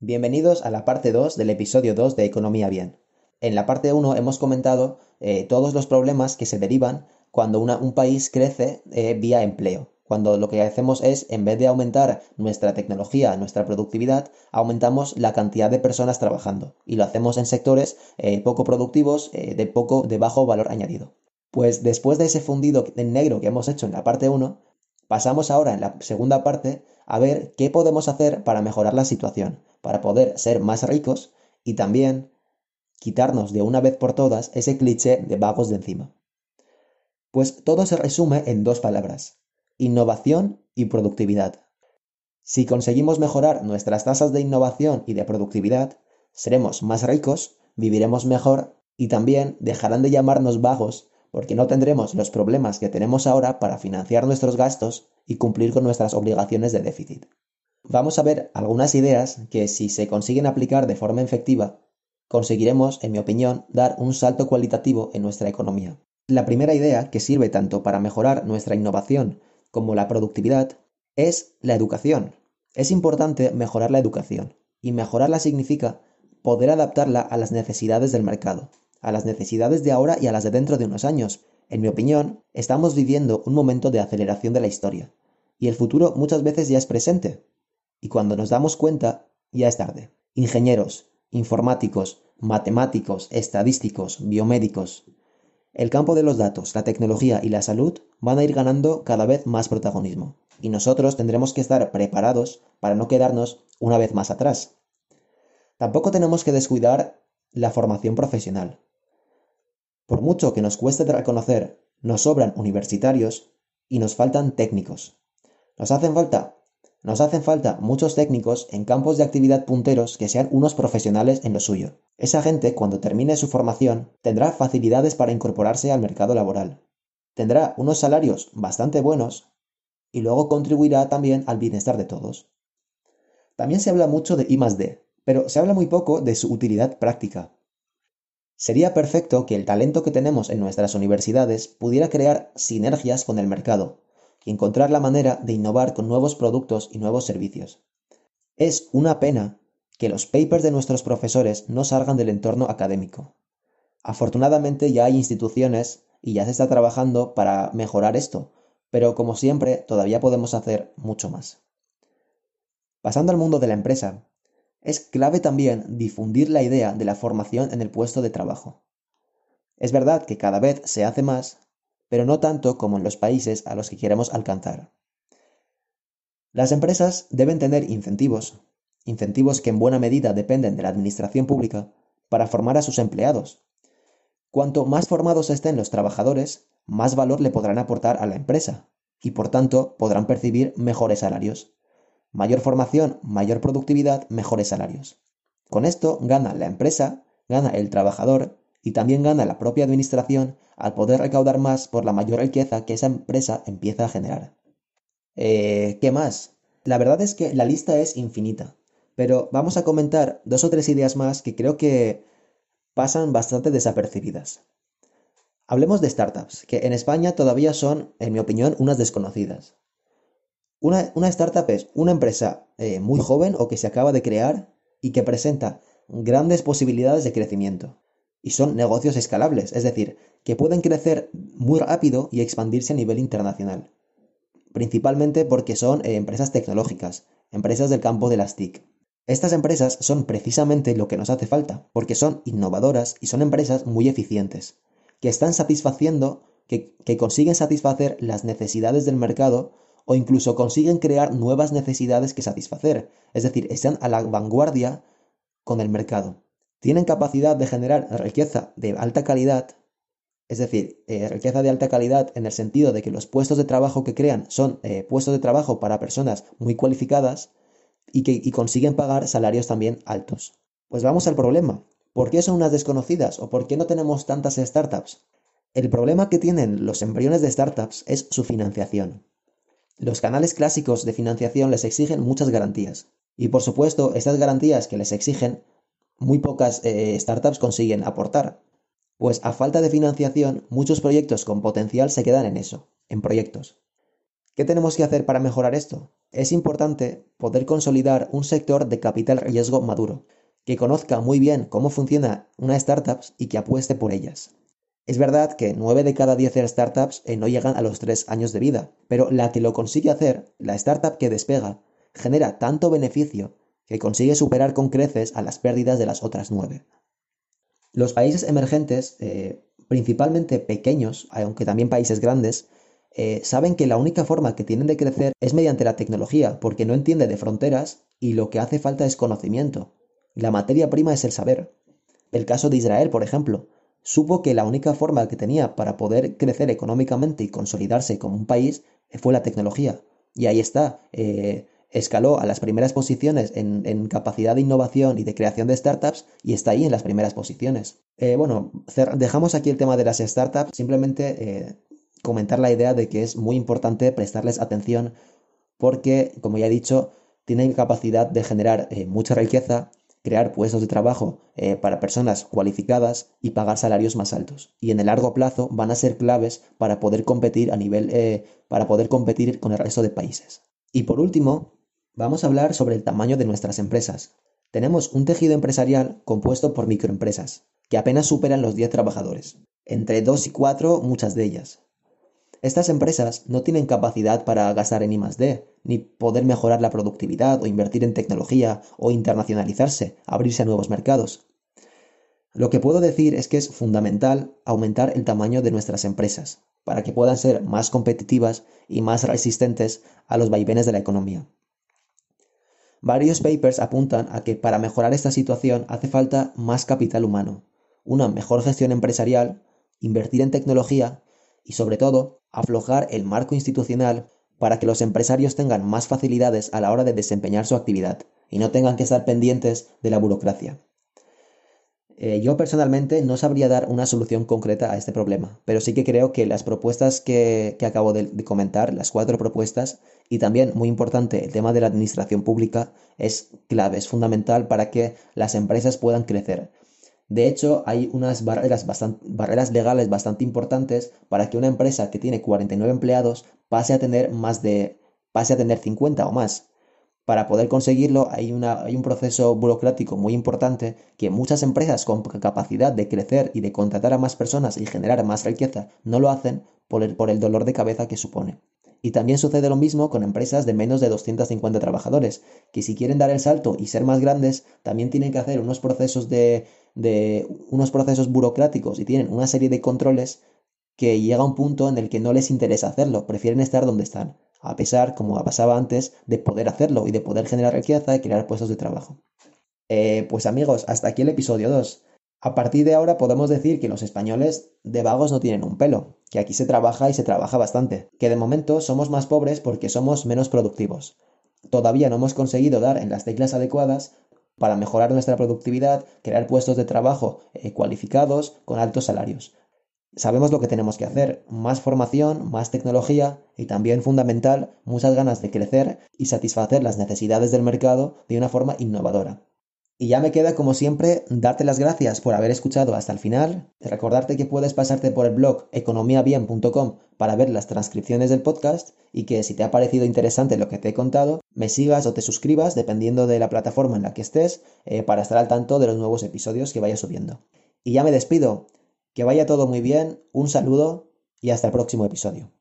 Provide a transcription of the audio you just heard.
Bienvenidos a la parte 2 del episodio 2 de Economía Bien. En la parte 1 hemos comentado eh, todos los problemas que se derivan cuando un país crece eh, vía empleo. Cuando lo que hacemos es, en vez de aumentar nuestra tecnología, nuestra productividad, aumentamos la cantidad de personas trabajando. Y lo hacemos en sectores eh, poco productivos, de poco, de bajo valor añadido. Pues después de ese fundido en negro que hemos hecho en la parte 1, pasamos ahora en la segunda parte a ver qué podemos hacer para mejorar la situación, para poder ser más ricos y también quitarnos de una vez por todas ese cliché de vagos de encima. Pues todo se resume en dos palabras, innovación y productividad. Si conseguimos mejorar nuestras tasas de innovación y de productividad, seremos más ricos, viviremos mejor y también dejarán de llamarnos vagos porque no tendremos los problemas que tenemos ahora para financiar nuestros gastos y cumplir con nuestras obligaciones de déficit. Vamos a ver algunas ideas que si se consiguen aplicar de forma efectiva, conseguiremos, en mi opinión, dar un salto cualitativo en nuestra economía. La primera idea, que sirve tanto para mejorar nuestra innovación como la productividad, es la educación. Es importante mejorar la educación, y mejorarla significa poder adaptarla a las necesidades del mercado a las necesidades de ahora y a las de dentro de unos años. En mi opinión, estamos viviendo un momento de aceleración de la historia, y el futuro muchas veces ya es presente, y cuando nos damos cuenta, ya es tarde. Ingenieros, informáticos, matemáticos, estadísticos, biomédicos. El campo de los datos, la tecnología y la salud van a ir ganando cada vez más protagonismo, y nosotros tendremos que estar preparados para no quedarnos una vez más atrás. Tampoco tenemos que descuidar la formación profesional. Por mucho que nos cueste reconocer, nos sobran universitarios y nos faltan técnicos. Nos hacen falta nos hacen falta muchos técnicos en campos de actividad punteros que sean unos profesionales en lo suyo. Esa gente, cuando termine su formación, tendrá facilidades para incorporarse al mercado laboral. Tendrá unos salarios bastante buenos y luego contribuirá también al bienestar de todos. También se habla mucho de I +D, pero se habla muy poco de su utilidad práctica. Sería perfecto que el talento que tenemos en nuestras universidades pudiera crear sinergias con el mercado y encontrar la manera de innovar con nuevos productos y nuevos servicios. Es una pena que los papers de nuestros profesores no salgan del entorno académico. Afortunadamente ya hay instituciones y ya se está trabajando para mejorar esto, pero como siempre todavía podemos hacer mucho más. Pasando al mundo de la empresa, es clave también difundir la idea de la formación en el puesto de trabajo. Es verdad que cada vez se hace más, pero no tanto como en los países a los que queremos alcanzar. Las empresas deben tener incentivos, incentivos que en buena medida dependen de la administración pública, para formar a sus empleados. Cuanto más formados estén los trabajadores, más valor le podrán aportar a la empresa, y por tanto podrán percibir mejores salarios. Mayor formación, mayor productividad, mejores salarios. Con esto gana la empresa, gana el trabajador y también gana la propia administración al poder recaudar más por la mayor riqueza que esa empresa empieza a generar. Eh, ¿Qué más? La verdad es que la lista es infinita, pero vamos a comentar dos o tres ideas más que creo que pasan bastante desapercibidas. Hablemos de startups, que en España todavía son, en mi opinión, unas desconocidas. Una, startup es una empresa eh, muy joven o que se acaba de crear y que presenta grandes posibilidades de crecimiento. Y son negocios escalables, es decir, que pueden crecer muy rápido y expandirse a nivel internacional. Principalmente porque son eh, empresas tecnológicas, empresas del campo de las TIC. Estas empresas son precisamente lo que nos hace falta, porque son innovadoras y son empresas muy eficientes, que están satisfaciendo, que, que consiguen satisfacer las necesidades del mercado o incluso consiguen crear nuevas necesidades que satisfacer, es decir, están a la vanguardia con el mercado. Tienen capacidad de generar riqueza de alta calidad, es decir, eh, riqueza de alta calidad en el sentido de que los puestos de trabajo que crean son eh, puestos de trabajo para personas muy cualificadas y que y consiguen pagar salarios también altos. Pues vamos al problema. ¿Por qué son unas desconocidas o por qué no tenemos tantas startups? El problema que tienen los embriones de startups es su financiación. Los canales clásicos de financiación les exigen muchas garantías. Y por supuesto, estas garantías que les exigen, muy pocas eh, startups consiguen aportar. Pues a falta de financiación, muchos proyectos con potencial se quedan en eso, en proyectos. ¿Qué tenemos que hacer para mejorar esto? es importante poder consolidar un sector de capital riesgo maduro, que conozca muy bien cómo funciona una startup y que apueste por ellas. Es verdad que 9 de cada 10 startups eh, no llegan a los 3 años de vida, pero la que lo consigue hacer, la startup que despega, genera tanto beneficio que consigue superar con creces a las pérdidas de las otras 9. Los países emergentes, eh, principalmente pequeños, aunque también países grandes, eh, saben que la única forma que tienen de crecer es mediante la tecnología, porque no entiende de fronteras y lo que hace falta es conocimiento. La materia prima es el saber. El caso de Israel, por ejemplo, supo que la única forma que tenía para poder crecer económicamente y consolidarse como un país fue la tecnología. Y ahí está. Eh, escaló a las primeras posiciones en, capacidad de innovación y de creación de startups y está ahí en las primeras posiciones. Eh, bueno, dejamos aquí el tema de las startups, simplemente eh, comentar la idea de que es muy importante prestarles atención porque, como ya he dicho, tienen capacidad de generar mucha riqueza crear puestos de trabajo eh, para personas cualificadas y pagar salarios más altos. Y en el largo plazo van a ser claves para poder competir a nivel, eh, para poder competir con el resto de países. Y por último, vamos a hablar sobre el tamaño de nuestras empresas. Tenemos un tejido empresarial compuesto por microempresas, que apenas superan los 10 trabajadores, entre 2 y 4 muchas de ellas. Estas empresas no tienen capacidad para gastar en I+D, ni poder mejorar la productividad o invertir en tecnología o internacionalizarse, abrirse a nuevos mercados. Lo que puedo decir es que es fundamental aumentar el tamaño de nuestras empresas para que puedan ser más competitivas y más resistentes a los vaivenes de la economía. Varios papers apuntan a que para mejorar esta situación hace falta más capital humano, una mejor gestión empresarial, invertir en tecnología y sobre todo aflojar el marco institucional para que los empresarios tengan más facilidades a la hora de desempeñar su actividad y no tengan que estar pendientes de la burocracia. Eh, yo personalmente no sabría dar una solución concreta a este problema, pero sí que creo que las propuestas que, acabo de, comentar, las cuatro propuestas, y también, muy importante, el tema de la administración pública, es clave, es fundamental para que las empresas puedan crecer. De hecho, hay unas barreras, legales bastante importantes para que una empresa que tiene 49 empleados pase a tener más de pase a tener 50 o más. Para poder conseguirlo hay, un proceso burocrático muy importante que muchas empresas con capacidad de crecer y de contratar a más personas y generar más riqueza no lo hacen por el dolor de cabeza que supone. Y también sucede lo mismo con empresas de menos de 250 trabajadores, que si quieren dar el salto y ser más grandes, también tienen que hacer unos procesos de, de unos procesos burocráticos y tienen una serie de controles que llega a un punto en el que no les interesa hacerlo, prefieren estar donde están, a pesar, como pasaba antes, de poder hacerlo y de poder generar riqueza y crear puestos de trabajo. Eh, pues amigos, hasta aquí el episodio 2. A partir de ahora podemos decir que los españoles de vagos no tienen un pelo, que aquí se trabaja y se trabaja bastante, que de momento somos más pobres porque somos menos productivos. Todavía no hemos conseguido dar en las teclas adecuadas para mejorar nuestra productividad, crear puestos de trabajo eh, cualificados con altos salarios. Sabemos lo que tenemos que hacer, más formación, más tecnología y también fundamental, muchas ganas de crecer y satisfacer las necesidades del mercado de una forma innovadora. Y ya me queda, como siempre, darte las gracias por haber escuchado hasta el final, recordarte que puedes pasarte por el blog economiabien.com para ver las transcripciones del podcast y que si te ha parecido interesante lo que te he contado, me sigas o te suscribas dependiendo de la plataforma en la que estés eh, para estar al tanto de los nuevos episodios que vaya subiendo. Y ya me despido, que vaya todo muy bien, un saludo y hasta el próximo episodio.